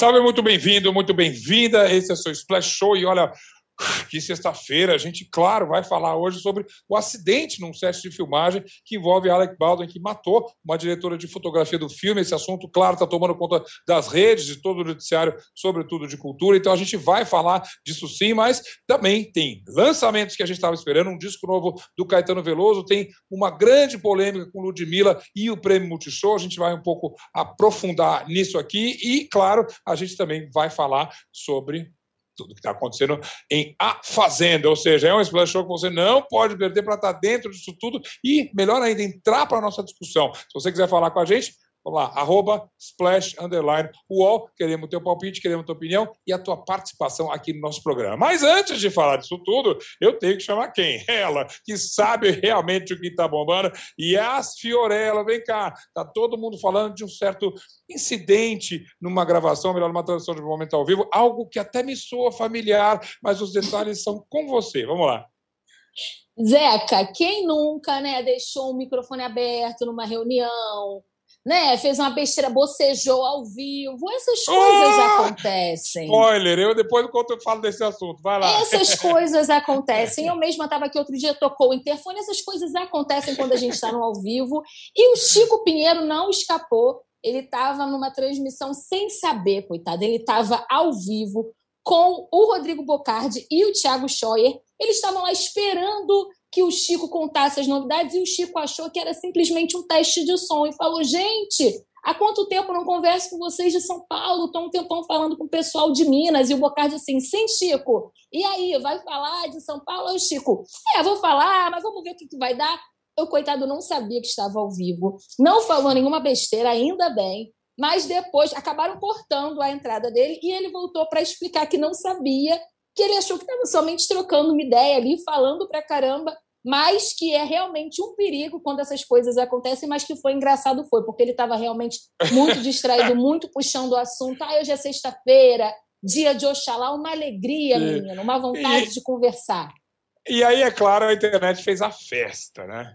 Salve, muito bem-vindo, muito bem-vinda. Esse é o seu Splash Show e olha, que sexta-feira a gente, claro, vai falar hoje sobre o acidente num set de filmagem que envolve Alec Baldwin, que matou uma diretora de fotografia do filme. Esse assunto, claro, está tomando conta das redes, de todo o noticiário, sobretudo de cultura. Então a gente vai falar disso sim, mas também tem lançamentos que a gente estava esperando, um disco novo do Caetano Veloso, tem uma grande polêmica com Ludmilla e o Prêmio Multishow. A gente vai um pouco aprofundar nisso aqui e, claro, a gente também vai falar sobre tudo que está acontecendo em A Fazenda. Ou seja, é um splash show que você não pode perder para estar tá dentro disso tudo e, melhor ainda, entrar para a nossa discussão. Se você quiser falar com a gente, Vamos lá, arroba splash underline UOL. Queremos teu palpite, queremos tua opinião e a tua participação aqui no nosso programa. Mas antes de falar disso tudo, eu tenho que chamar quem? Ela, que sabe realmente o que está bombando. E as Fiorella, vem cá. Tá todo mundo falando de um certo incidente numa gravação, melhor, numa transmissão de momento ao vivo, algo que até me soa familiar, mas os detalhes são com você. Vamos lá. Zeca, quem nunca né, deixou o microfone aberto numa reunião, né? Fez uma besteira, bocejou ao vivo. Essas coisas oh! acontecem. Spoiler, eu depois conto, eu falo desse assunto. Vai lá. Essas coisas acontecem. Eu mesma estava aqui outro dia, tocou o interfone. Essas coisas acontecem quando a gente está no ao vivo. E o Chico Pinheiro não escapou. Ele estava numa transmissão sem saber, coitado. Ele estava ao vivo com o Rodrigo Bocardi e o Thiago Scheuer. Eles estavam lá esperando que o Chico contasse as novidades e o Chico achou que era simplesmente um teste de som e falou: gente, há quanto tempo não converso com vocês de São Paulo? Estou um tempão falando com o pessoal de Minas. E o Bocardi assim: sim, Chico. E aí, vai falar de São Paulo? o Chico, é, vou falar, mas vamos ver o que, que vai dar. Eu, coitado, não sabia que estava ao vivo, não falou nenhuma besteira, ainda bem. Mas depois acabaram cortando a entrada dele e ele voltou para explicar que não sabia que ele achou que estava somente trocando uma ideia ali, falando pra caramba, mas que é realmente um perigo quando essas coisas acontecem, mas que foi engraçado foi, porque ele estava realmente muito distraído, muito puxando o assunto. Ah, hoje é sexta-feira, dia de Oxalá, uma alegria, menino, uma vontade e, de conversar. E aí, é claro, a internet fez a festa, né?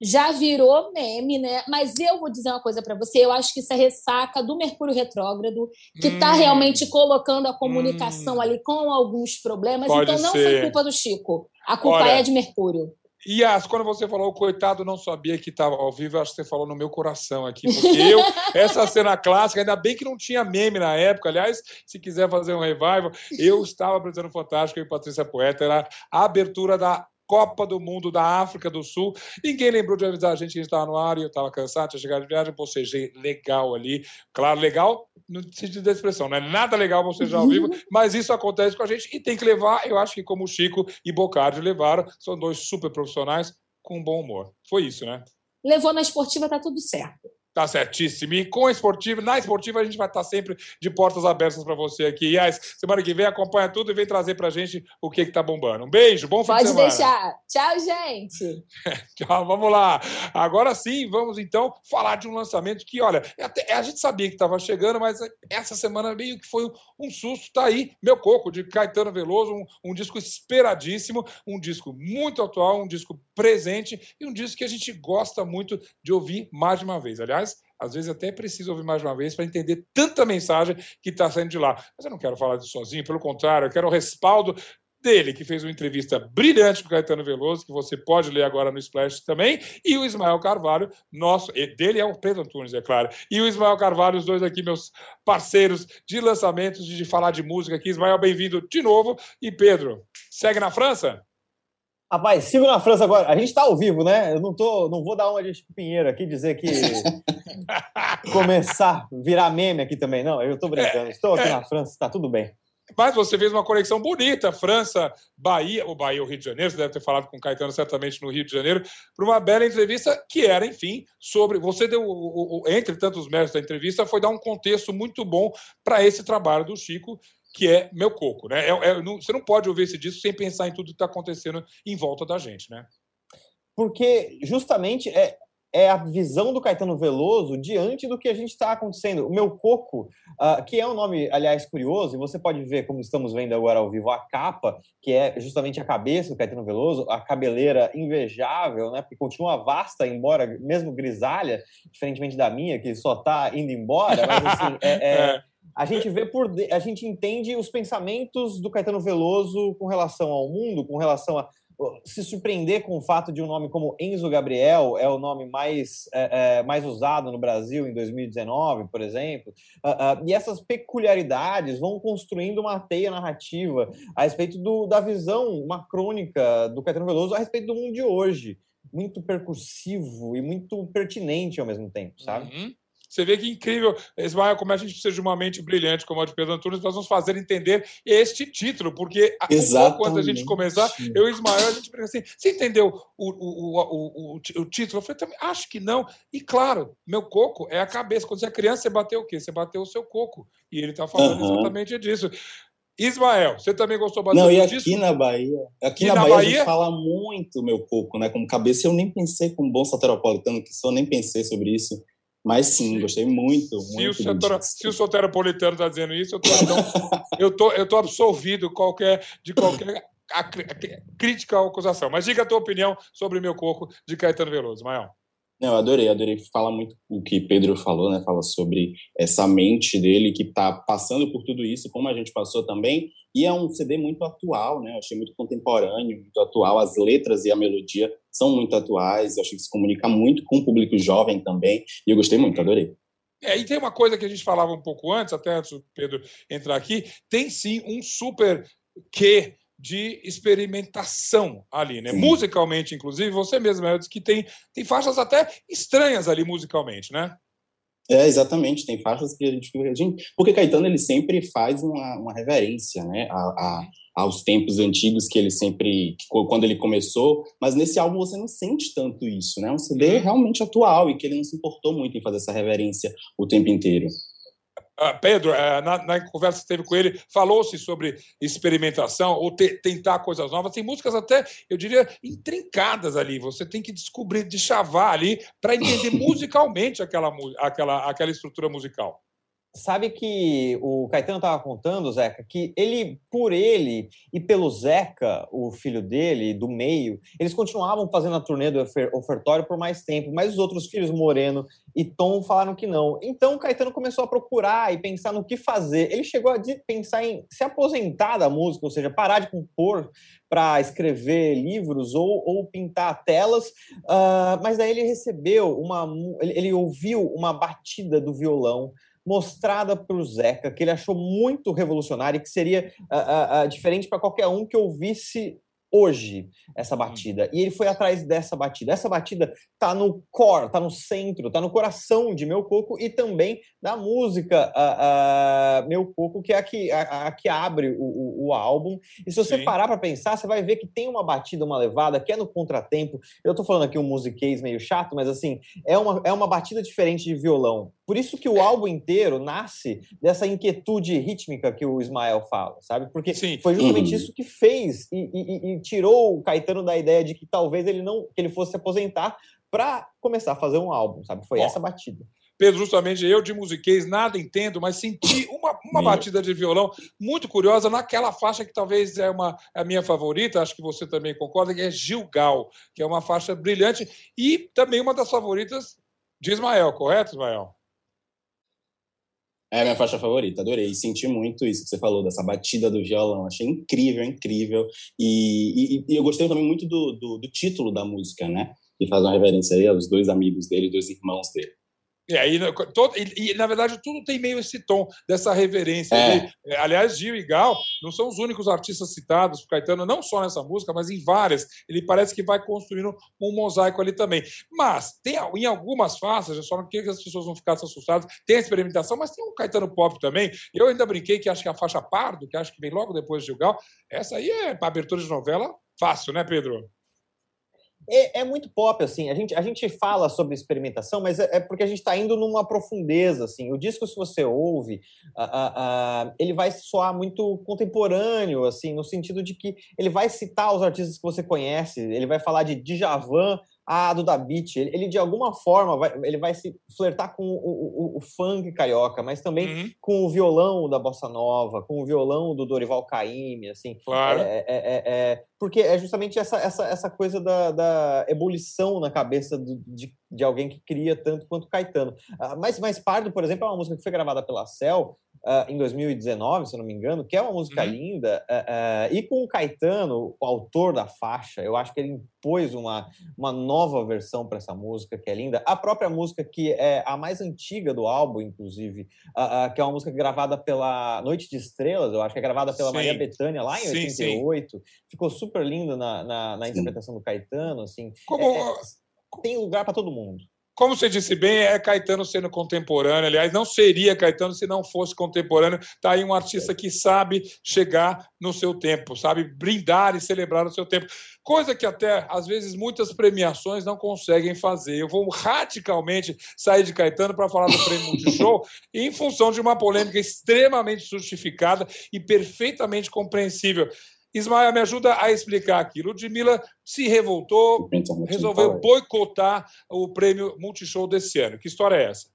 Já virou meme, né? Mas eu vou dizer uma coisa para você, eu acho que isso é ressaca do Mercúrio retrógrado, que está hum. realmente colocando a comunicação hum. ali com alguns problemas. Pode então não ser. foi culpa do Chico, a culpa Olha, é de Mercúrio. Yas, quando você falou o coitado não sabia que estava ao vivo, eu acho que você falou no meu coração aqui, porque eu, essa cena clássica, ainda bem que não tinha meme na época, aliás, se quiser fazer um revival, eu estava apresentando Fantástico e Patrícia Poeta, era a abertura da Copa do Mundo da África do Sul. Ninguém lembrou de avisar a gente que a gente estava no ar e eu estava cansado, tinha chegado de viagem, bocejei legal ali. Claro, legal no sentido da expressão, não é nada legal bocejar ao vivo, mas isso acontece com a gente e tem que levar, eu acho que como o Chico e Bocardi levaram, são dois super profissionais com bom humor. Foi isso, né? Levou na esportiva, tá tudo certo. Tá certíssimo. E com a esportiva, na esportiva a gente vai estar sempre de portas abertas para você aqui. E aí, semana que vem acompanha tudo e vem trazer pra gente o que que tá bombando. Um beijo, bom fim Pode de semana. Pode deixar. Tchau, gente. Tchau, vamos lá. Agora sim, vamos então falar de um lançamento que, olha, é até, a gente sabia que estava chegando, mas essa semana meio que foi um susto. Tá aí, Meu Coco, de Caetano Veloso, um, um disco esperadíssimo, um disco muito atual, um disco presente e um disco que a gente gosta muito de ouvir mais de uma vez. Aliás, às vezes até preciso ouvir mais uma vez para entender tanta mensagem que está saindo de lá. Mas eu não quero falar disso sozinho, pelo contrário, eu quero o respaldo dele, que fez uma entrevista brilhante com o Caetano Veloso, que você pode ler agora no Splash também, e o Ismael Carvalho, nosso, dele é o Pedro Antunes, é claro, e o Ismael Carvalho, os dois aqui, meus parceiros de lançamentos, de falar de música aqui. Ismael, bem-vindo de novo. E Pedro, segue na França? Rapaz, sigo na França agora. A gente está ao vivo, né? Eu não, tô, não vou dar uma de Pinheiro aqui dizer que começar a virar meme aqui também. Não, eu estou brincando. Estou aqui na França, está tudo bem. Mas você fez uma conexão bonita, França, Bahia, ou Bahia, o Rio de Janeiro, você deve ter falado com o Caetano certamente no Rio de Janeiro, para uma bela entrevista que era, enfim, sobre. Você deu, o, o, entre tantos méritos da entrevista, foi dar um contexto muito bom para esse trabalho do Chico, que é meu coco, né? É, é, não, você não pode ouvir esse disco sem pensar em tudo que está acontecendo em volta da gente, né? Porque justamente é, é a visão do Caetano Veloso diante do que a gente está acontecendo. O meu coco, uh, que é um nome, aliás, curioso, e você pode ver, como estamos vendo agora ao vivo, a capa, que é justamente a cabeça do Caetano Veloso, a cabeleira invejável, né? Porque continua vasta, embora mesmo grisalha, diferentemente da minha, que só está indo embora, mas assim, é, é, a gente vê por a gente entende os pensamentos do Caetano Veloso com relação ao mundo, com relação a se surpreender com o fato de um nome como Enzo Gabriel é o nome mais, é, é, mais usado no Brasil em 2019, por exemplo, uh, uh, e essas peculiaridades vão construindo uma teia narrativa a respeito do, da visão, uma crônica do Caetano Veloso a respeito do mundo de hoje, muito percursivo e muito pertinente ao mesmo tempo, sabe? Uhum. Você vê que incrível, Ismael, como a gente precisa de uma mente brilhante como a de Pedro Antunes, nós vamos fazer entender este título, porque Exatamente. quando a gente começar, eu e Ismael, a gente pergunta assim, você entendeu o, o, o, o, o título? Eu falei, também, acho que não. E claro, meu coco é a cabeça. Quando você é criança, você bateu o quê? Você bateu o seu coco. E ele está falando uhum. exatamente disso. Ismael, você também gostou bastante Não, e aqui disso? na Bahia, aqui, na, na Bahia, Bahia, a gente fala muito meu coco, né? Como cabeça, eu nem pensei, como bom soteropolitano que sou, nem pensei sobre isso. Mas sim, gostei muito. Se, muito o, setor, se o soteropolitano está dizendo isso, eu tô, então, eu tô, eu tô absolvido qualquer, de qualquer a, a, crítica ou acusação. Mas diga a tua opinião sobre meu coco de Caetano Veloso, Maior. Não, eu adorei, adorei. Fala muito o que Pedro falou, né? Fala sobre essa mente dele que está passando por tudo isso, como a gente passou também. E é um CD muito atual, né? Eu achei muito contemporâneo, muito atual. As letras e a melodia são muito atuais. Eu achei que se comunica muito com o público jovem também. E eu gostei muito, adorei. É, e tem uma coisa que a gente falava um pouco antes, até antes do Pedro entrar aqui, tem sim um super que de experimentação ali, né? Sim. Musicalmente, inclusive, você mesmo né, disse que tem, tem faixas até estranhas ali musicalmente, né? É, exatamente, tem faixas que a gente, a gente porque Caetano ele sempre faz uma, uma reverência, né, a, a, aos tempos antigos que ele sempre, quando ele começou, mas nesse álbum você não sente tanto isso, né, é um CD uhum. realmente atual e que ele não se importou muito em fazer essa reverência o tempo inteiro. Uh, Pedro, uh, na, na, conversa que teve com ele, falou-se sobre experimentação ou te, tentar coisas novas. Tem músicas até, eu diria, intrincadas ali. Você tem que descobrir, de chavar ali, para entender musicalmente aquela, aquela, aquela estrutura musical. Sabe que o Caetano estava contando, Zeca, que ele, por ele e pelo Zeca, o filho dele, do meio, eles continuavam fazendo a turnê do ofertório por mais tempo, mas os outros filhos, Moreno e Tom, falaram que não. Então o Caetano começou a procurar e pensar no que fazer. Ele chegou a pensar em se aposentar da música, ou seja, parar de compor para escrever livros ou, ou pintar telas, uh, mas daí ele recebeu uma. ele, ele ouviu uma batida do violão mostrada para o Zeca, que ele achou muito revolucionária e que seria uh, uh, diferente para qualquer um que ouvisse hoje essa batida. E ele foi atrás dessa batida. Essa batida tá no core, tá no centro, tá no coração de Meu Coco e também da música uh, uh, Meu Coco, que é a que, a, a que abre o, o, o, álbum. E se você Sim. parar para pensar, você vai ver que tem uma batida, uma levada, que é no contratempo. Eu tô falando aqui um musiquês meio chato, mas assim, é uma, é uma batida diferente de violão. Por isso que o álbum inteiro nasce dessa inquietude rítmica que o Ismael fala, sabe? Porque Sim. foi justamente uhum. isso que fez e, e, e, tirou o Caetano da ideia de que talvez ele não que ele fosse se aposentar para começar a fazer um álbum, sabe? Foi essa batida. Pedro, justamente eu de musiquês nada entendo, mas senti uma, uma batida de violão muito curiosa naquela faixa que talvez é uma é a minha favorita, acho que você também concorda, que é Gilgal, que é uma faixa brilhante e também uma das favoritas de Ismael, correto, Ismael? É a minha faixa favorita, adorei. Senti muito isso que você falou, dessa batida do violão. Achei incrível, incrível. E, e, e eu gostei também muito do, do, do, título da música, né? Que faz uma reverência aí aos dois amigos dele, dois irmãos dele. E aí, todo, e, e, na verdade, tudo tem meio esse tom dessa reverência. É. é. aliás, Gil e Gal não são os únicos artistas citados por Caetano, não só nessa música, mas em várias. Ele parece que vai construindo um mosaico ali também. Mas tem em algumas faixas, eu só não queria que as pessoas não ficassem assustadas, tem a experimentação, mas tem um Caetano Pop também. Eu ainda brinquei que acho que a faixa Pardo, que acho que vem logo depois de Gil Gal, essa aí é para abertura de novela fácil, né, Pedro? É, é, muito pop, assim. A gente, a gente fala sobre experimentação, mas é, é porque a gente está indo numa profundeza, assim. O disco, se você ouve, ele vai soar muito contemporâneo, assim, no sentido de que ele vai citar os artistas que você conhece, ele vai falar de Djavan a do da Beat, ele, ele, de alguma forma vai, ele vai se flertar com o, o, o funk carioca, mas também uhum. com o violão da bossa nova, com o violão do Dorival Caymmi, assim. Claro. É, é, é, é porque é justamente essa, essa, essa coisa da, da ebulição na cabeça do, de, de alguém que cria tanto quanto Caetano. Uh, mas, mas Pardo, por exemplo, é uma música que foi gravada pela Cell uh, em 2019, se eu não me engano, que é uma música uhum. linda, uh, uh, e com o Caetano, o autor da faixa, eu acho que ele impôs uma, uma nova versão para essa música, que é linda. A própria música, que é a mais antiga do álbum, inclusive, que é uma música gravada pela Noite de Estrelas, eu acho que é gravada pela sim. Maria Bethânia lá em sim, 88, sim. ficou super lindo na, na, na interpretação do Caetano, assim. Como... É, é, tem lugar para todo mundo. Como você disse bem, é Caetano sendo contemporâneo. Aliás, não seria Caetano se não fosse contemporâneo. Está aí um artista que sabe chegar no seu tempo, sabe brindar e celebrar o seu tempo. Coisa que até, às vezes, muitas premiações não conseguem fazer. Eu vou radicalmente sair de Caetano para falar do Prêmio Multishow em função de uma polêmica extremamente justificada e perfeitamente compreensível. Ismael, me ajuda a explicar aqui. Ludmilla se revoltou, resolveu boicotar o prêmio Multishow desse ano. Que história é essa?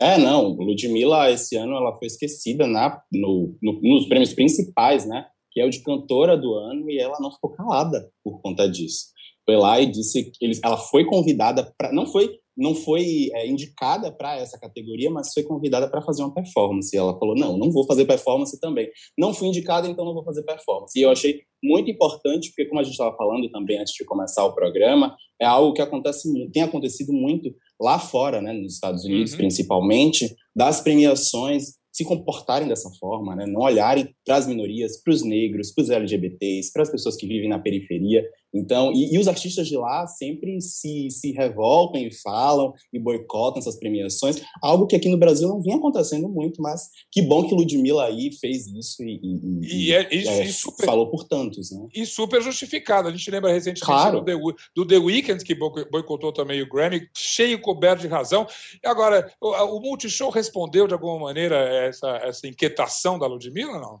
É, não. Ludmilla, esse ano, ela foi esquecida na, no, no, nos prêmios principais, né? Que é o de cantora do ano, e ela não ficou calada por conta disso. Foi lá e disse que eles, ela foi convidada para. Não foi não foi é, indicada para essa categoria, mas foi convidada para fazer uma performance. E ela falou: não, não vou fazer performance também. Não fui indicada, então não vou fazer performance. E eu achei muito importante, porque, como a gente estava falando também antes de começar o programa, é algo que acontece, tem acontecido muito lá fora, né, nos Estados Unidos, uhum. principalmente, das premiações se comportarem dessa forma, né? não olharem para as minorias, para os negros, para os LGBTs, para as pessoas que vivem na periferia. Então, e, e, os artistas de lá sempre se, se revoltam e falam e boicotam essas premiações, algo que aqui no Brasil não vinha acontecendo muito, mas que bom que Ludmilla aí fez isso e, e, e, é, é, super, falou por tantos. Né? E super justificado. A gente lembra recentemente claro. do, The, do The Weeknd, que boicotou também o Grammy, cheio coberto de razão. E agora, o, o Multishow respondeu de alguma maneira essa, essa inquietação da Ludmilla, não?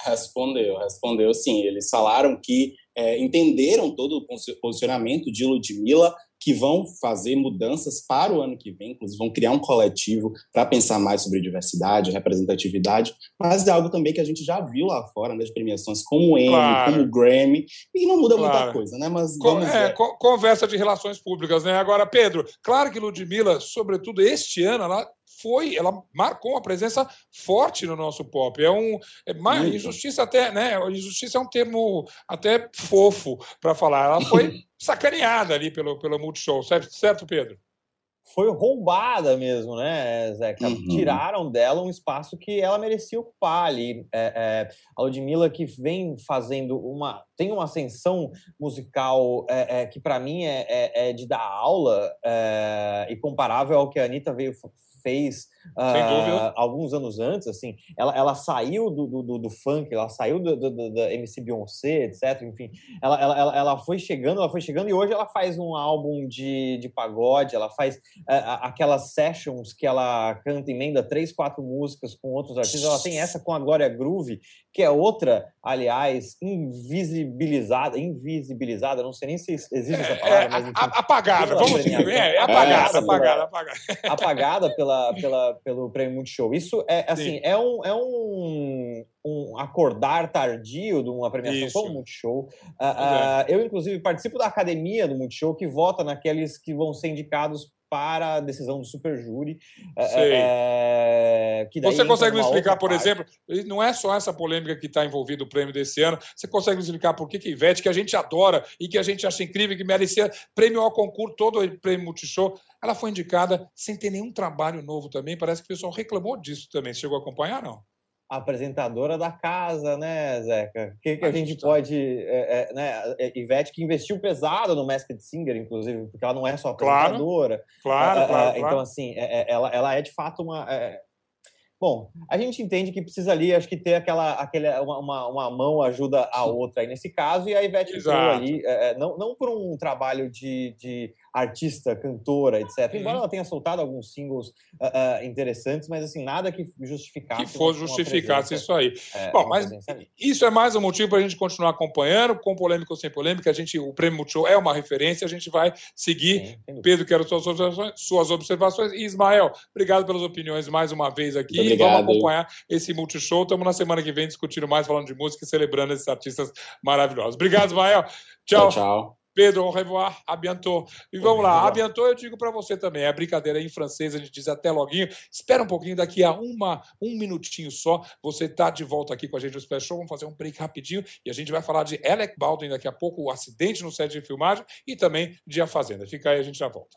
Respondeu, respondeu sim. Eles falaram que é, entenderam todo o posicionamento de Ludmilla, que vão fazer mudanças para o ano que vem, inclusive vão criar um coletivo para pensar mais sobre diversidade, representatividade, mas é algo também que a gente já viu lá fora, nas né, premiações como o Emmy, claro. como o Grammy, e não muda claro. muita coisa, né? Mas vamos é, conversa de relações públicas, né? Agora, Pedro, claro que Ludmilla, sobretudo este ano, ela foi, ela marcou uma presença forte no nosso pop. É um é mais, injustiça até, né? Injustiça é um termo até fofo para falar. Ela foi sacaneada ali pelo pelo Multishow, certo, certo Pedro? Foi roubada mesmo, né, Zeca? Uhum. Tiraram dela um espaço que ela merecia ocupar ali. É, é, a Ludmilla que vem fazendo uma. Tem uma ascensão musical é, é que, para mim, é, é, é, de dar aula e comparável ao que a Anitta veio fez uh, alguns anos antes, assim, ela, ela saiu do, do, do funk, ela saiu do, do, da MC Beyoncé, etc. Enfim, ela, ela, ela foi chegando, ela foi chegando e hoje ela faz um álbum de, de pagode, ela faz uh, aquelas sessions que ela canta, emenda três, quatro músicas com outros artistas. Ela tem essa com a Glória Groove, que é outra, aliás, invisibilizada, invisibilizada, não sei nem se existe essa palavra, é, mas enfim, apagada, vamos dizer, é, é, apagada, apagada, apagada, apagada pela, pela, pelo Prêmio Multishow. Isso é assim, é um, é um, um acordar tardio de uma premiação Isso. como Multishow. Uh, uh, eu, inclusive, participo da academia do Multishow, que vota naqueles que vão ser indicados para a decisão do superjúri. É, é Você consegue me explicar, por parte. exemplo, não é só essa polêmica que está envolvida o prêmio desse ano, você consegue me explicar por que, que Ivete, que a gente adora e que a gente acha incrível, que merecia prêmio ao concurso, todo o prêmio Multishow, ela foi indicada sem ter nenhum trabalho novo também, parece que o pessoal reclamou disso também. Você chegou a acompanhar, não? Apresentadora da casa, né, Zeca? O que, que a gente pode. É, é, né, é, Ivete, que investiu pesado no Masked Singer, inclusive, porque ela não é só apresentadora. Claro, claro. claro então, claro. assim, ela, ela é de fato uma. Bom, a gente entende que precisa ali, acho que ter aquela, aquele, uma, uma mão ajuda a outra aí nesse caso, e a Ivete entrou ali, não, não por um trabalho de, de artista, cantora, etc. Uhum. Embora ela tenha soltado alguns singles uh, uh, interessantes, mas assim, nada que justificasse. Que fosse justificasse isso aí. É, Bom, mas isso é mais um motivo para a gente continuar acompanhando, com polêmica ou sem polêmica. A gente, o Prêmio Multishow é uma referência, a gente vai seguir. Sim, Pedro, quero suas observações, suas observações. E Ismael, obrigado pelas opiniões mais uma vez aqui. Obrigado. Vamos acompanhar esse Multishow. Estamos na semana que vem discutindo mais, falando de música e celebrando esses artistas maravilhosos. Obrigado, Ismael. Tchau. Tchau, tchau. Pedro, au revoir, a bientôt. E vamos lá, a bientôt eu digo para você também, é brincadeira em francês, a gente diz até loguinho. Espera um pouquinho, daqui a uma, um minutinho só, você está de volta aqui com a gente no Special Show. Vamos fazer um break rapidinho e a gente vai falar de Alec Baldwin daqui a pouco, o acidente no set de filmagem e também de A Fazenda. Fica aí, a gente já volta.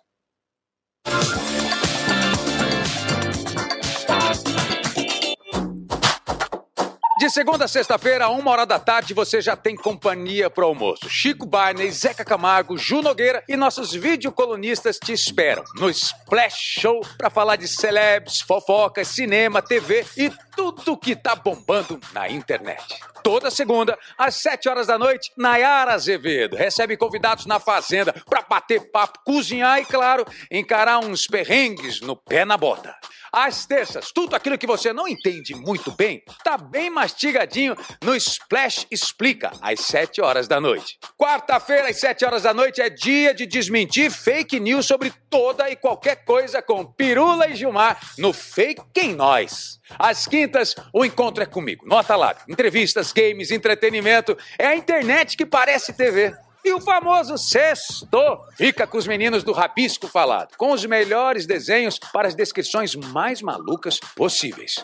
De segunda a sexta-feira, uma hora da tarde, você já tem companhia para o almoço. Chico Barney, Zeca Camargo, Ju Nogueira e nossos videocolunistas te esperam no Splash Show para falar de celebs, fofocas, cinema, TV e tudo que tá bombando na internet. Toda segunda, às sete horas da noite, Nayara Azevedo recebe convidados na Fazenda para bater papo, cozinhar e, claro, encarar uns perrengues no pé na bota. Às terças, tudo aquilo que você não entende muito bem, tá bem mastigadinho no Splash Explica, às 7 horas da noite. Quarta-feira, às 7 horas da noite, é dia de desmentir fake news sobre toda e qualquer coisa com Pirula e Gilmar no Fake em Nós. Às quintas, o encontro é comigo. Nota lá. Entrevistas, games, entretenimento. É a internet que parece TV. E o famoso sexto fica com os meninos do Rabisco Falado, com os melhores desenhos para as descrições mais malucas possíveis.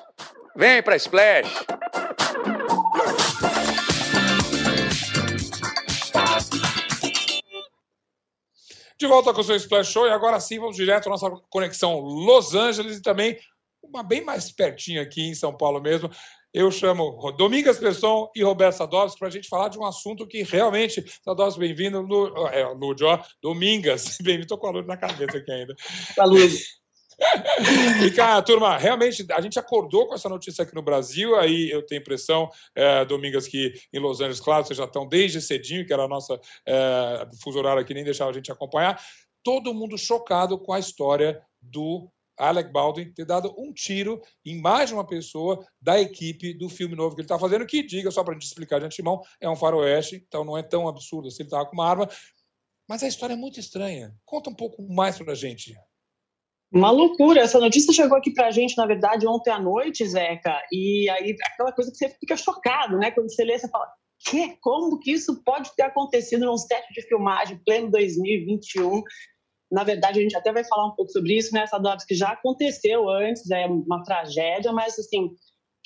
Vem pra Splash! De volta com o seu Splash Show e agora sim vamos direto à nossa conexão Los Angeles e também uma bem mais pertinho aqui em São Paulo mesmo, eu chamo Domingas Pesson e Roberto Sadovski para a gente falar de um assunto que realmente, Sadovski, bem-vindo, no, é, Lúdio, ó, Domingas, bem-vindo, estou com a luz na cabeça aqui ainda. Saúde. e, cara, turma, realmente, a gente acordou com essa notícia aqui no Brasil, aí eu tenho impressão, é, Domingas, que em Los Angeles, claro, vocês já estão desde cedinho, que era a nossa é, fuso horário aqui, nem deixava a gente acompanhar, todo mundo chocado com a história do Alec Baldwin ter dado um tiro em mais de uma pessoa da equipe do filme novo que ele está fazendo, que, diga, só para a gente explicar de antemão, é um faroeste, então não é tão absurdo se ele estava com uma arma. Mas a história é muito estranha. Conta um pouco mais para a gente. Uma loucura. Essa notícia chegou aqui para a gente, na verdade, ontem à noite, Zeca. E aí, aquela coisa que você fica chocado, né? Quando você lê, você fala, que? Como que isso pode ter acontecido num set de filmagem pleno 2021? Na verdade, a gente até vai falar um pouco sobre isso, né, Sadovski, que já aconteceu antes, é uma tragédia, mas assim,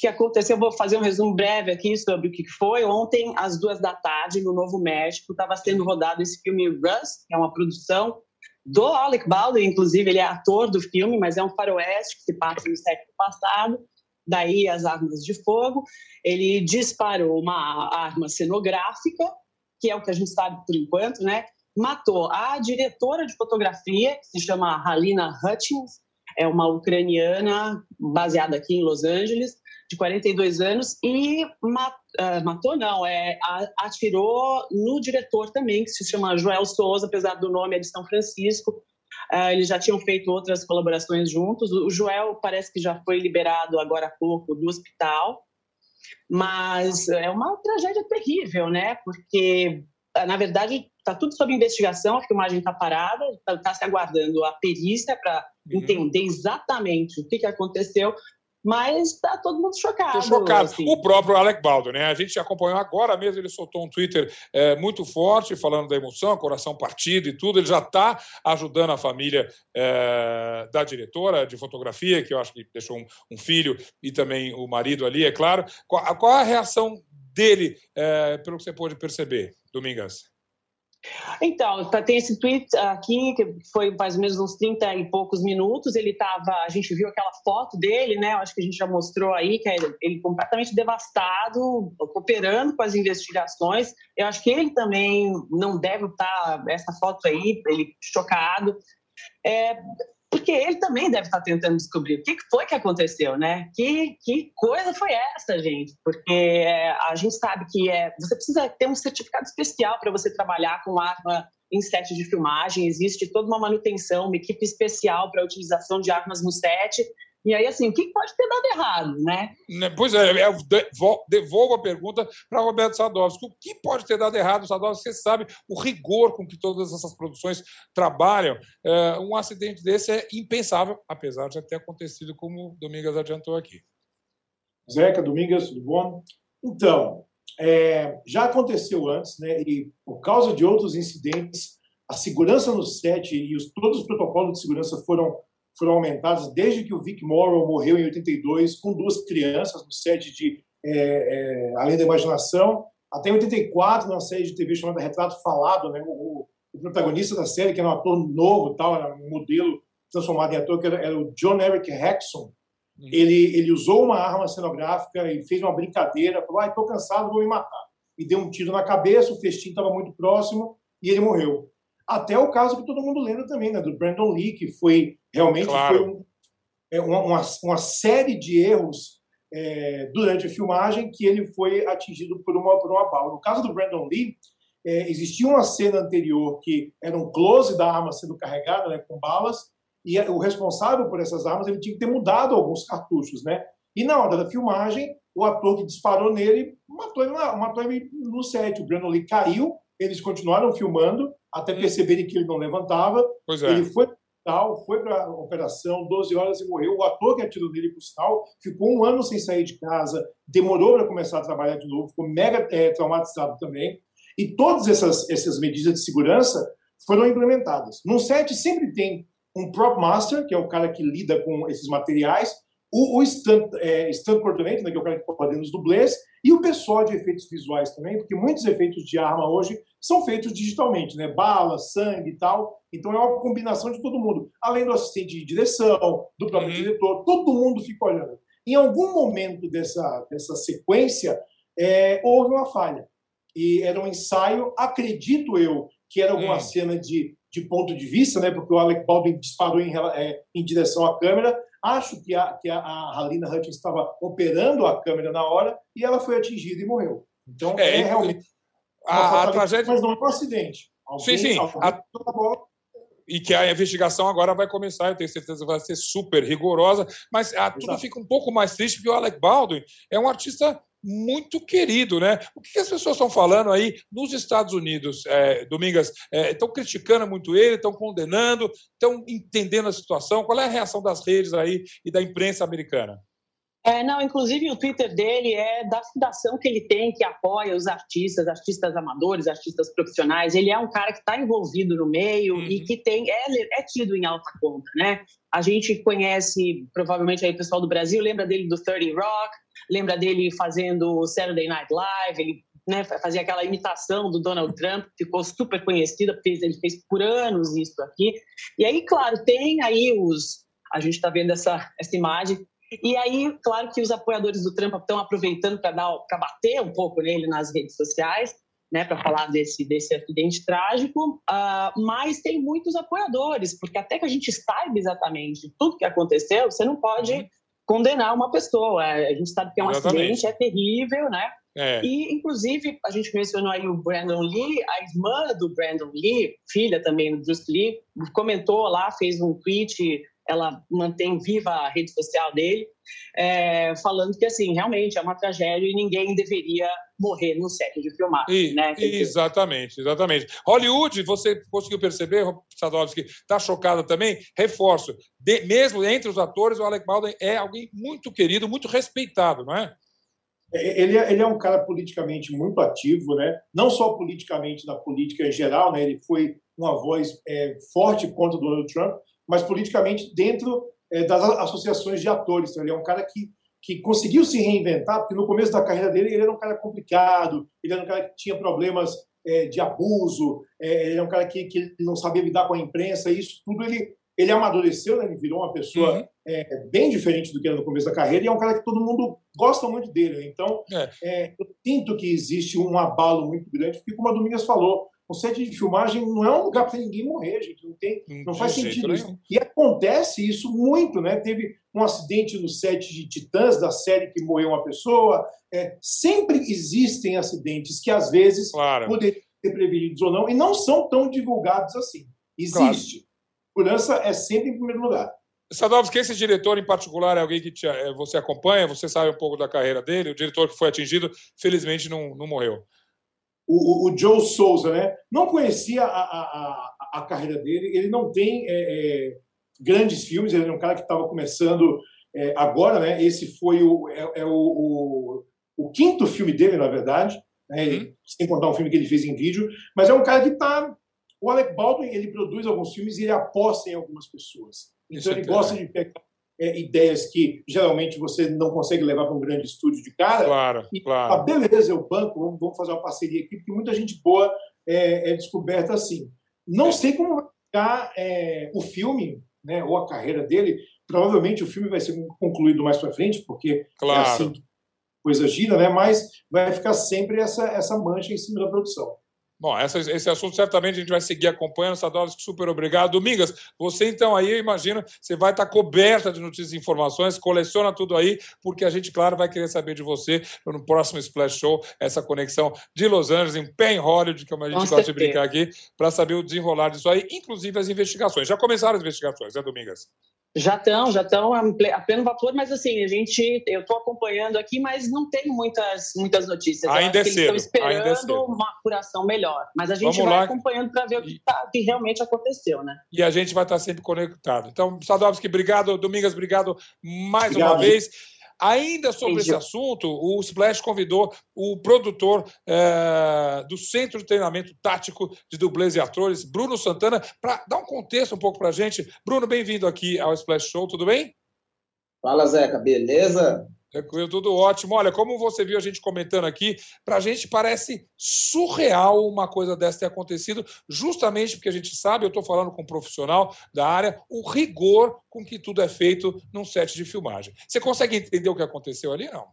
que aconteceu, eu vou fazer um resumo breve aqui sobre o que foi. Ontem, às duas da tarde, no Novo México, estava sendo rodado esse filme Rust, que é uma produção do Alec Baldwin, inclusive ele é ator do filme, mas é um faroeste que se passa no século passado, daí as armas de fogo. Ele disparou uma arma cenográfica, que é o que a gente sabe por enquanto, né? Matou a diretora de fotografia, que se chama Halina Hutchins, é uma ucraniana baseada aqui em Los Angeles, de 42 anos, e uh, matou, não, é, atirou no diretor também, que se chama Joel Souza, apesar do nome é de São Francisco. Uh, eles já tinham feito outras colaborações juntos. O Joel parece que já foi liberado agora há pouco do hospital, mas é uma tragédia terrível, né? Porque, na verdade, está tudo sob investigação, a filmagem está parada, está tá se aguardando a perícia para uhum. entender exatamente o que, que aconteceu, mas está todo mundo chocado. Estou chocado. Assim. O próprio Alec Baldwin, né? A gente acompanhou agora mesmo, ele soltou um Twitter é, muito forte, falando da emoção, coração partido e tudo. Ele já está ajudando a família é, da diretora de fotografia, que eu acho que deixou um, um, filho, e também o marido ali, é claro. Qual, qual a reação dele, é, pelo que você pôde perceber, Domingas? Então, tá, tem esse tweet aqui, que foi mais ou menos uns 30 e poucos minutos. Ele estava, a gente viu aquela foto dele, né? Acho que a gente já mostrou aí, que é ele completamente devastado, cooperando com as investigações. Eu acho que ele também não deve estar, essa foto aí, ele chocado. É, porque ele também deve estar tentando descobrir o que foi que aconteceu, né? Que, que coisa foi essa, gente? Porque é, a gente sabe que é, você precisa ter um certificado especial para você trabalhar com arma em set de filmagem, existe toda uma manutenção, uma equipe especial para a utilização de armas no set, e aí, assim, o que pode ter dado errado, né? né pois é, eu devolvo a pergunta para Roberto Sadovski. O que pode ter dado errado, Sadovski? Você sabe o rigor com que todas essas produções trabalham. É, um acidente desse é impensável, apesar de ter acontecido, como o Domingas adiantou aqui. Zeca, Domingas, tudo bom? Então, é, já aconteceu antes, né? E por causa de outros incidentes, a segurança no set e os, todos os protocolos de segurança foram foram aumentados desde que o Vic Morrow morreu em 82 com duas crianças no set de é, é, Além da Imaginação, até em 84 numa série de TV chamada Retrato Falado, né? O, o protagonista da série que era um ator novo, tal, era um modelo transformado em ator que era, era o John Eric Hexon, Uhum. Ele, ele usou uma arma cenográfica e fez uma brincadeira, falou: ah, estou cansado, vou me matar. E deu um tiro na cabeça, o festim estava muito próximo e ele morreu. Até o caso que todo mundo lembra também, né, do Brandon Lee, que foi realmente claro. foi um, é, uma, uma, série de erros é, durante a filmagem que ele foi atingido por uma, por uma bala. No caso do Brandon Lee, é, existia uma cena anterior que era um close da arma sendo carregada né, com balas, e o responsável por essas armas ele tinha que ter mudado alguns cartuchos, né? E na hora da filmagem, o ator que disparou nele matou ele, matou ele no set. O Brandon Lee caiu, eles continuaram filmando até hum. perceberem que ele não levantava. É. Ele foi tal, foi para a operação, 12 horas e morreu. O ator que atirou nele, por sinal, ficou um ano sem sair de casa, demorou para começar a trabalhar de novo, ficou mega é, traumatizado também. E todas essas, essas medidas de segurança foram implementadas. Num set sempre tem um prop master, que é o cara que lida com esses materiais, o, o stand, é, stand coordinator, né, que é o cara que coordena os dublês, e o pessoal de efeitos visuais também, porque muitos efeitos de arma hoje são feitos digitalmente, né? Bala, sangue e tal. Então é uma combinação de todo mundo. Além do assistente de direção, do próprio uhum. diretor, todo mundo fica olhando. Em algum momento dessa, dessa sequência, é, houve uma falha. E era um ensaio, acredito eu, que era alguma uhum. cena de de ponto de vista, né, porque o Alec Baldwin disparou em, é, em direção à câmera. Acho que a, que a, a Halina Hutchins estava operando a câmera na hora e ela foi atingida e morreu. Então, é, é realmente. A, a tragédia. Mas não é um acidente. Alguém, sim, sim. A... E que a investigação agora vai começar, eu tenho certeza que vai ser super rigorosa, mas a, tudo fica um pouco mais triste porque o Alec Baldwin é um artista muito querido, né? O que as pessoas estão falando aí nos Estados Unidos, é, Domingas? É, estão criticando muito ele, estão condenando, estão entendendo a situação? Qual é a reação das redes aí e da imprensa americana? É, não, inclusive o Twitter dele é da fundação que ele tem, que apoia os artistas, artistas amadores, artistas profissionais. Ele é um cara que está envolvido no meio uhum. e que tem é, é tido em alta conta, né? A gente conhece, provavelmente aí o pessoal do Brasil lembra dele do 30 Rock, lembra dele fazendo Saturday Night Live, ele né, fazia aquela imitação do Donald Trump, ficou super conhecida, fez, ele fez por anos isso aqui. E aí, claro, tem aí os. A gente está vendo essa, essa imagem. E aí, claro que os apoiadores do Trump estão aproveitando para bater um pouco nele nas redes sociais, né, para falar desse, desse acidente trágico, uh, mas tem muitos apoiadores, porque até que a gente saiba exatamente tudo que aconteceu, você não pode uhum condenar uma pessoa. A gente sabe que é um Exatamente. acidente, é terrível, né? É. E, inclusive, a gente mencionou aí o Brandon Lee, a irmã do Brandon Lee, filha também do Bruce Lee, comentou lá, fez um tweet, ela mantém viva a rede social dele, é, falando que, assim, realmente é uma tragédia e ninguém deveria morrer no set de filmagem. E, né? Exatamente, exatamente. Hollywood, você conseguiu perceber, Sadowski, está chocada também? Reforço, de, mesmo entre os atores, o Alec Baldwin é alguém muito querido, muito respeitado, não é? é? Ele é, ele é um cara politicamente muito ativo, né? não só politicamente na política em geral, né? ele foi uma voz é, forte contra o Donald Trump, mas politicamente dentro é, das associações de atores. Então, ele é um cara que que conseguiu se reinventar, porque no começo da carreira dele ele era um cara complicado, ele era um cara que tinha problemas é, de abuso, é, ele era um cara que, que não sabia lidar com a imprensa, e isso tudo ele, ele amadureceu, né? ele virou uma pessoa uhum. é, bem diferente do que era no começo da carreira, e é um cara que todo mundo gosta muito dele. Então, é. É, eu sinto que existe um abalo muito grande, porque, como a Domingas falou, o set de filmagem não é um lugar para ninguém morrer, gente. Não, tem, não faz sentido isso. E acontece isso muito, né? Teve um acidente no set de Titãs, da série que morreu uma pessoa. É, sempre existem acidentes que, às vezes, claro. poderiam ser prevenidos ou não, e não são tão divulgados assim. Existe. Claro. Segurança é sempre em primeiro lugar. Sadovski, esse diretor em particular é alguém que te, é, você acompanha, você sabe um pouco da carreira dele, o diretor que foi atingido, felizmente não, não morreu o, o, Joe Souza, né? Não conhecia a, a, a, carreira dele, ele não tem é, é, grandes filmes, ele é um cara que estava começando é, agora, né? Esse foi o, é, é o, o, quinto filme dele, na verdade, né, Uhum. sem contar um filme que ele fez em vídeo, mas é um cara que está. O Alec Baldwin ele produz alguns filmes e ele aposta em algumas pessoas. Isso Então é ele gosta de pegar é, ideias que geralmente você não consegue levar para um grande estúdio de cara. Claro, E, claro. ah, beleza, eu banco, vamos, vamos fazer uma parceria aqui, porque muita gente boa é, é descoberta assim. Não sei como vai ficar é, o filme, né, ou a carreira dele. Provavelmente o filme vai ser concluído mais para frente, porque é Claro. assim que a coisa gira, né? mas vai ficar sempre essa, essa mancha em cima da produção. Bom, essa- esse assunto certamente a gente vai seguir acompanhando. Sadovski, super obrigado. Domingas, você então aí, eu imagino, você vai estar coberta de notícias e informações, coleciona tudo aí, porque a gente, claro, vai querer saber de você no próximo Splash Show, essa conexão de Los Angeles, em Penn Hollywood, como a gente Com gosta de brincar aqui, para saber o desenrolar disso aí, inclusive as investigações. Já começaram as investigações, né, Domingas? Já estão, já estão a ple- a pleno vapor, mas assim, a gente, eu estou acompanhando aqui, mas não tem muitas, muitas notícias. Eu Ainda é que eles cedo, estão é esperando cedo. uma apuração melhor. Mas a gente Vamos vai lá. acompanhando para ver o que, tá- que realmente aconteceu, né? e a gente vai estar sempre conectado. Então, Sadovski, obrigado. Domingas, obrigado mais uma Obrigado. vez. Ainda sobre esse Beijo. assunto, o Splash convidou o produtor eh, do Centro de Treinamento Tático de Dublês e Atores, Bruno Santana, para dar um contexto um pouco para a gente. Bruno, bem-vindo aqui ao Splash Show, tudo bem? Fala, Zeca, beleza? Tranquilo, tudo ótimo. Olha, como você viu a gente comentando aqui, para a gente parece surreal uma coisa dessa ter acontecido, justamente porque a gente sabe, eu estou falando com um profissional da área, o rigor com que tudo é feito num set de filmagem. Você consegue entender o que aconteceu ali, não?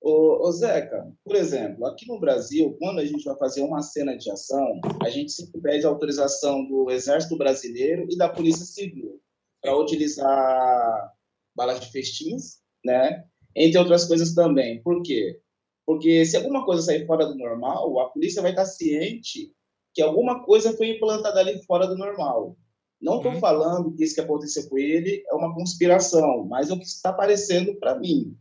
Ô, ô, Zeca, por exemplo, aqui no Brasil, quando a gente vai fazer uma cena de ação, a gente sempre pede autorização do Exército Brasileiro e da Polícia Civil para utilizar balas de festins, né? Entre outras coisas também. Por quê? Porque se alguma coisa sair fora do normal, a polícia vai estar ciente que alguma coisa foi implantada ali fora do normal. Não estou Uhum. falando que isso que aconteceu com ele é uma conspiração, mas é o que está aparecendo para mim.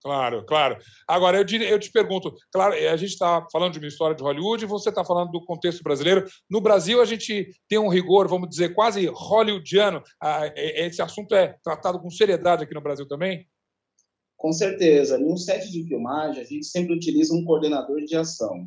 Claro, claro. Agora, eu, diria- eu te pergunto, claro, a gente está falando de uma história de Hollywood você está falando do contexto brasileiro. No Brasil, a gente tem um rigor, vamos dizer, quase hollywoodiano. Ah, é- Esse assunto é tratado com seriedade aqui no Brasil também? Com certeza. Num set de filmagem, a gente sempre utiliza um coordenador de ação.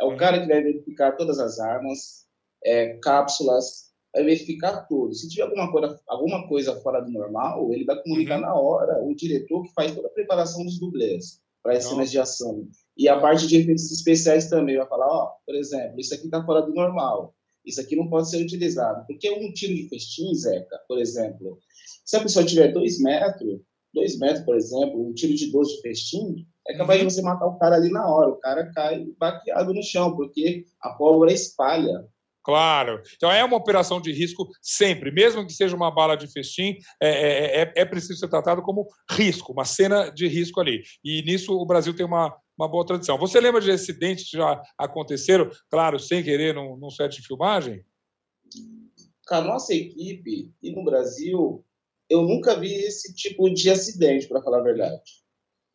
É o Uhum. cara que vai verificar todas as armas, é, cápsulas, vai verificar tudo. Se tiver alguma coisa, alguma coisa fora do normal, ele vai comunicar Uhum. na hora o diretor que faz toda a preparação dos dublês para as cenas de ação. E a parte de efeitos especiais também vai falar, ó, por exemplo, isso aqui está fora do normal. Isso aqui não pode ser utilizado. Porque um tiro de festim, Zeca, por exemplo, se a pessoa tiver dois metros, dois metros, por exemplo, um tiro de 12 de festim, é capaz Uhum. de você matar o cara ali na hora. O cara cai baqueado no chão, porque a pólvora espalha. Claro. Então é uma operação de risco sempre, mesmo que seja uma bala de festim, é, é, é- é preciso ser tratado como risco, uma cena de risco ali. E nisso o Brasil tem uma, uma boa tradição. Você lembra de acidentes que já aconteceram, claro, sem querer, num, num set de filmagem? Com a nossa equipe e no Brasil, eu nunca vi esse tipo de acidente, para falar a verdade.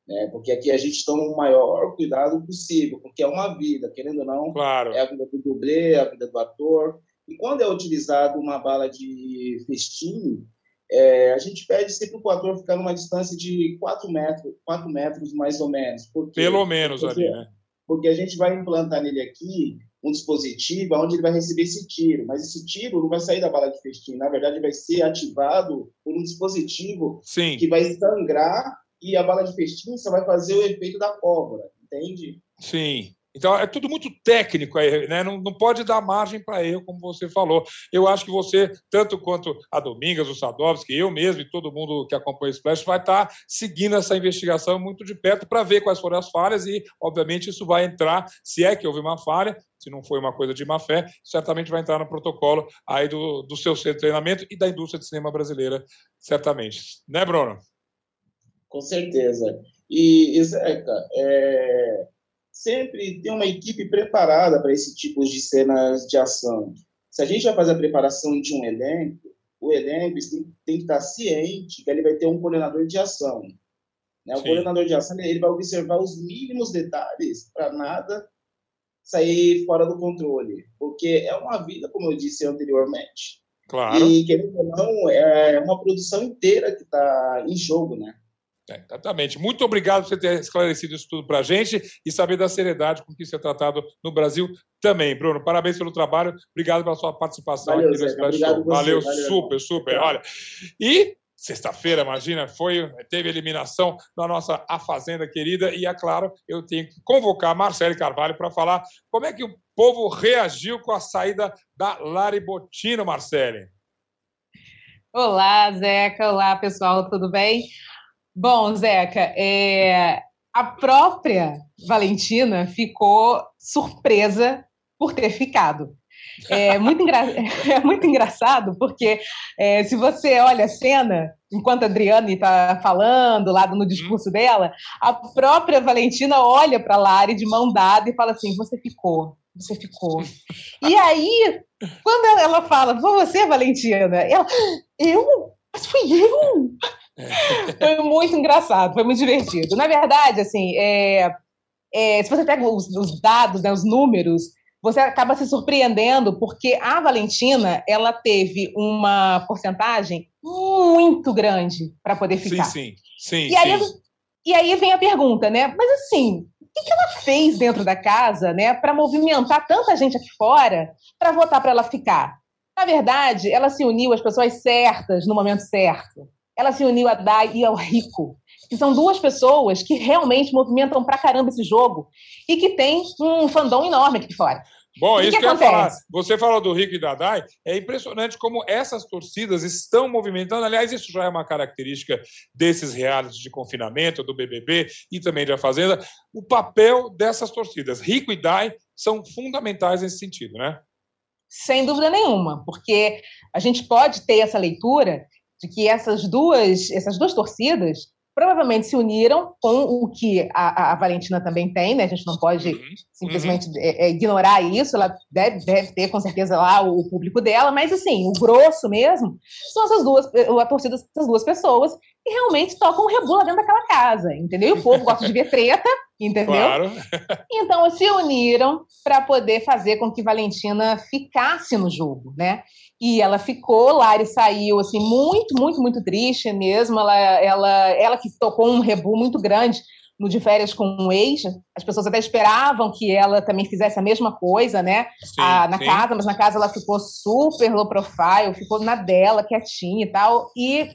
Né? Porque aqui a gente toma o maior cuidado possível, porque é uma vida, querendo ou não, Claro. é a vida do dublê, é a vida do ator. E quando é utilizado uma bala de festim, é, a gente pede sempre para o ator ficar numa distância de 4 metros, 4 metros mais ou menos. Por quê? Pelo menos Porque- ali, né? Porque a gente vai implantar nele aqui um dispositivo onde ele vai receber esse tiro, mas esse tiro não vai sair da bala de festim, na verdade vai ser ativado por um dispositivo Sim. que vai sangrar e a bala de festim só vai fazer o efeito da pólvora, entende? Sim. Então é tudo muito técnico aí, né? Não, não pode dar margem para erro, como você falou. Eu acho que você, tanto quanto a Domingas, o Sadovski, eu mesmo e todo mundo que acompanha o Splash, vai estar seguindo essa investigação muito de perto para ver quais foram as falhas e, obviamente, isso vai entrar, se é que houve uma falha, se não foi uma coisa de má fé, certamente vai entrar no protocolo aí do, do seu centro de treinamento e da indústria de cinema brasileira, certamente. Né, Bruno? Com certeza. E, e Zeca, é, sempre tem uma equipe preparada para esse tipo de cenas de ação. Se a gente vai fazer a preparação de um elenco, o elenco tem, tem que estar ciente que ele vai ter um coordenador de ação. Né? O Sim. coordenador de ação ele vai observar os mínimos detalhes para nada sair fora do controle, porque é uma vida, como eu disse anteriormente. Claro. E, querendo ou não, é uma produção inteira que está em jogo, né? É, exatamente. Muito obrigado por você ter esclarecido isso tudo para a gente e saber da seriedade com que isso é tratado no Brasil também. Bruno, parabéns pelo trabalho. Obrigado pela sua participação valeu, aqui no Splash Show. Valeu, valeu, super, super. Olha, e sexta-feira, imagina, foi, teve eliminação na nossa A Fazenda querida e, é claro, eu tenho que convocar Marcelo Carvalho para falar como é que o povo reagiu com a saída da Lari Botino, Marcele. Olá, Zeca. Olá, pessoal, tudo bem? Bom, Zeca, é, a própria Valentina ficou surpresa por ter ficado. É muito, engra... é muito engraçado, porque é, se você olha a cena, enquanto a Adriane está falando, lá no discurso dela, a própria Valentina olha para Lari de mão dada e fala assim: Você ficou, você ficou. E aí, quando ela fala, foi você, Valentina? Ela, eu? Mas fui eu? foi muito engraçado, foi muito divertido. Na verdade, assim, é, é, se você pega os, os dados, né, os números, você acaba se surpreendendo porque a Valentina ela teve uma porcentagem muito grande para poder ficar. Sim, sim, sim. E aí, e aí vem a pergunta, né? Mas assim, o que ela fez dentro da casa, né, para movimentar tanta gente aqui fora para votar para ela ficar? Na verdade, ela se uniu às pessoas certas no momento certo ela se uniu a Dai e ao Rico, que são duas pessoas que realmente movimentam pra caramba esse jogo e que tem um fandom enorme aqui fora. Bom, isso que, que eu ia falar. Você falou do Rico e da Dai, é impressionante como essas torcidas estão movimentando. Aliás, isso já é uma característica desses realities de confinamento, do BBB e também da Fazenda. O papel dessas torcidas, Rico e Dai, são fundamentais nesse sentido, né? Sem dúvida nenhuma, porque a gente pode ter essa leitura de que essas duas, essas duas torcidas provavelmente se uniram com o que a, a Valentina também tem, né? A gente não pode uhum. simplesmente uhum. É, é, ignorar isso, ela deve, deve, ter com certeza lá o, público dela, mas assim, o grosso mesmo são essas duas, a torcida dessas duas pessoas que realmente tocam rebula dentro daquela casa, entendeu? E o povo gosta de ver treta, entendeu? Claro. então se uniram para poder fazer com que Valentina ficasse no jogo, né? E ela ficou, Lari saiu assim muito, muito, muito triste mesmo. Ela, ela, ela que tocou um rebu muito grande no de férias com um ex. As pessoas até esperavam que ela também fizesse a mesma coisa, né? Sim, a, na sim. casa, mas na casa ela ficou super low profile, ficou na dela, quietinha e tal. E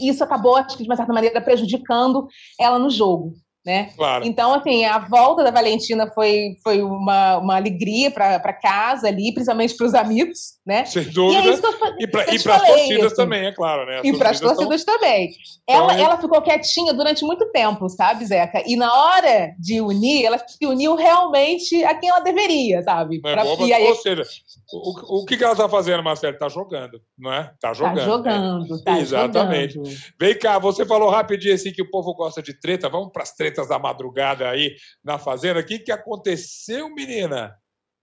isso acabou, acho que de uma certa maneira, prejudicando ela no jogo. Né? Claro. Então, assim, a volta da Valentina foi, foi uma, uma alegria para casa ali, principalmente para os amigos, né? Sem dúvida. E, para as torcidas assim. também, é claro, né? As e para as torcidas tão... também. Ela, então, ela ficou quietinha durante muito tempo, sabe, Zeca? E na hora de unir, ela se uniu realmente a quem ela deveria, sabe? É, pra... boa, e aí... Ou seja, o, o que, que ela está fazendo, Marcelo? Está jogando, não é? Está jogando. Está jogando, né? tá Exatamente. Jogando. Vem cá, você falou rapidinho assim que o povo gosta de treta. Vamos para as tretas da madrugada aí na Fazenda. O que, que aconteceu, menina?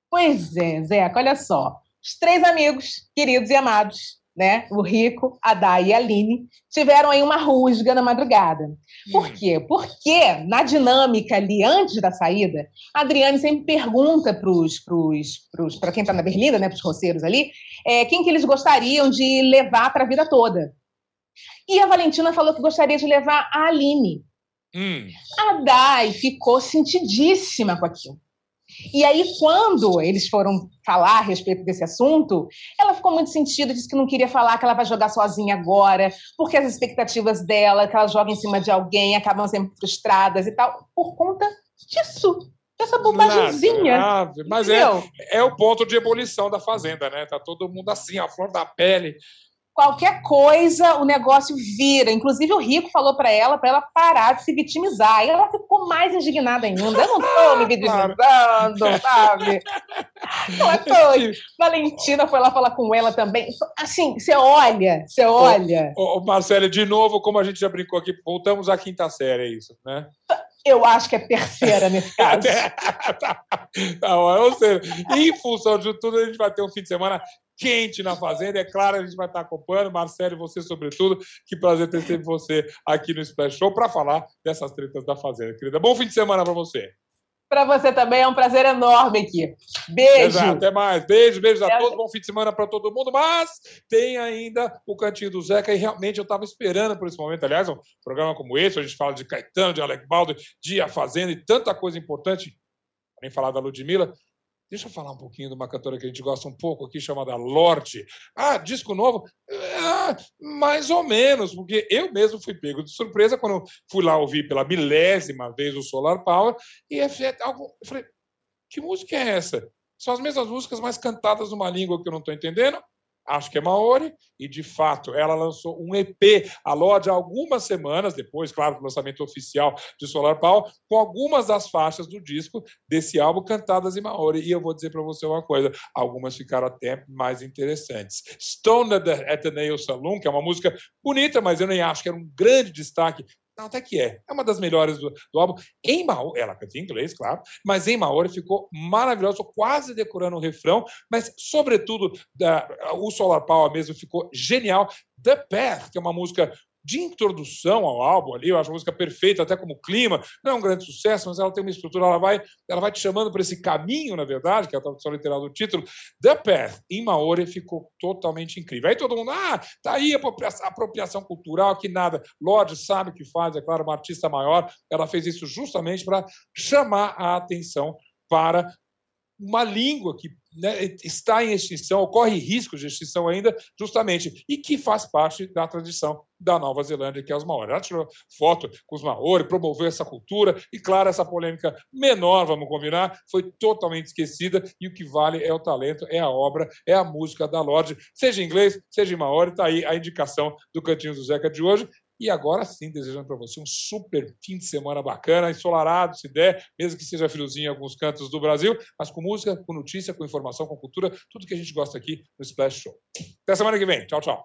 Pois é, Zeca, olha só. Os três amigos, queridos e amados, né? O Rico, a Dai e a Aline, tiveram aí uma rusga na madrugada. Por hum. quê? Porque na dinâmica ali, antes da saída, a Adriane sempre pergunta para quem está na Berlinda, né, para os roceiros ali, é, quem que eles gostariam de levar para a vida toda. E a Valentina falou que gostaria de levar a Aline. Hum. A Dai ficou sentidíssima com aquilo. E aí, quando eles foram falar a respeito desse assunto, ela ficou muito sentida, disse que não queria falar que ela vai jogar sozinha agora, porque as expectativas dela, que ela joga em cima de alguém, acabam sendo frustradas e tal, por conta disso. Dessa bobagemzinha. Mas é, é o ponto de ebulição da Fazenda, né? Tá todo mundo assim, a flor da pele qualquer coisa o negócio vira. Inclusive, o Rico falou para ela, para ela parar de se vitimizar. E ela ficou mais indignada ainda. Eu não estou me vitimizando, sabe? Ela foi. Valentina foi lá falar com ela também. Assim, você olha, você olha. Ô, ô, Marcelo, de novo, como a gente já brincou aqui, voltamos à quinta série, é isso, né? Eu acho que é terceira nesse caso. tá, tá, ou seja, em função de tudo, a gente vai ter um fim de semana quente na Fazenda. É claro, a gente vai estar acompanhando. Marcelo, você sobretudo. Que prazer ter sempre você aqui no Splash Show para falar dessas tretas da Fazenda, querida. Bom fim de semana para você. Para você também, é um prazer enorme aqui. Beijo. Exato, até mais. Beijo, beijo a todos. Bom fim de semana para todo mundo. Mas tem ainda o Cantinho do Zeca e realmente eu estava esperando por esse momento. Aliás, um programa como esse, a gente fala de Caetano, de Alec Baldo, de A Fazenda e tanta coisa importante. Nem falar da Ludmilla. Deixa eu falar um pouquinho de uma cantora que a gente gosta um pouco aqui, chamada Lorde. Ah, disco novo? Ah, mais ou menos, porque eu mesmo fui pego de surpresa quando fui lá ouvir pela milésima vez o Solar Power e é algo. Eu falei, que música é essa? São as mesmas músicas, mas cantadas numa língua que eu não estou entendendo acho que é Maori, e de fato ela lançou um EP, a Lorde, algumas semanas depois, claro, do lançamento oficial de Solar Power, com algumas das faixas do disco desse álbum cantadas em Maori. E eu vou dizer para você uma coisa: algumas ficaram até mais interessantes. Stone at the, at the Nail Saloon, que é uma música bonita, mas eu nem acho que era um grande destaque até que é. É uma das melhores do, do álbum. Em Maori, ela canta em inglês, claro, mas em Maori ficou maravilhosa, quase decorando o refrão, mas, sobretudo, da, o Solar Power mesmo ficou genial. The Path, que é uma música de introdução ao álbum ali, eu acho a música perfeita, até como clima, não é um grande sucesso, mas ela tem uma estrutura, ela vai, ela vai te chamando para esse caminho, na verdade, que é a tradução literal do título. The Path, em Maori, ficou totalmente incrível. Aí todo mundo, ah, tá aí a apropriação cultural, que nada. Lorde sabe o que faz, é claro, uma artista maior, ela fez isso justamente para chamar a atenção para uma língua que né, está em extinção, ocorre risco de extinção ainda, justamente, e que faz parte da tradição da Nova Zelândia, que é os Maori. Ela tirou foto com os Maori, promoveu essa cultura, e claro, essa polêmica menor, vamos combinar, foi totalmente esquecida, e o que vale é o talento, é a obra, é a música da Lorde, seja em inglês, seja em Maori, está aí a indicação do Cantinho do Zeca de hoje, e agora sim, desejando para você um super fim de semana bacana, ensolarado, se der, mesmo que seja friozinho em alguns cantos do Brasil, mas com música, com notícia, com informação, com cultura, tudo que a gente gosta aqui no Splash Show. Até semana que vem. Tchau, tchau.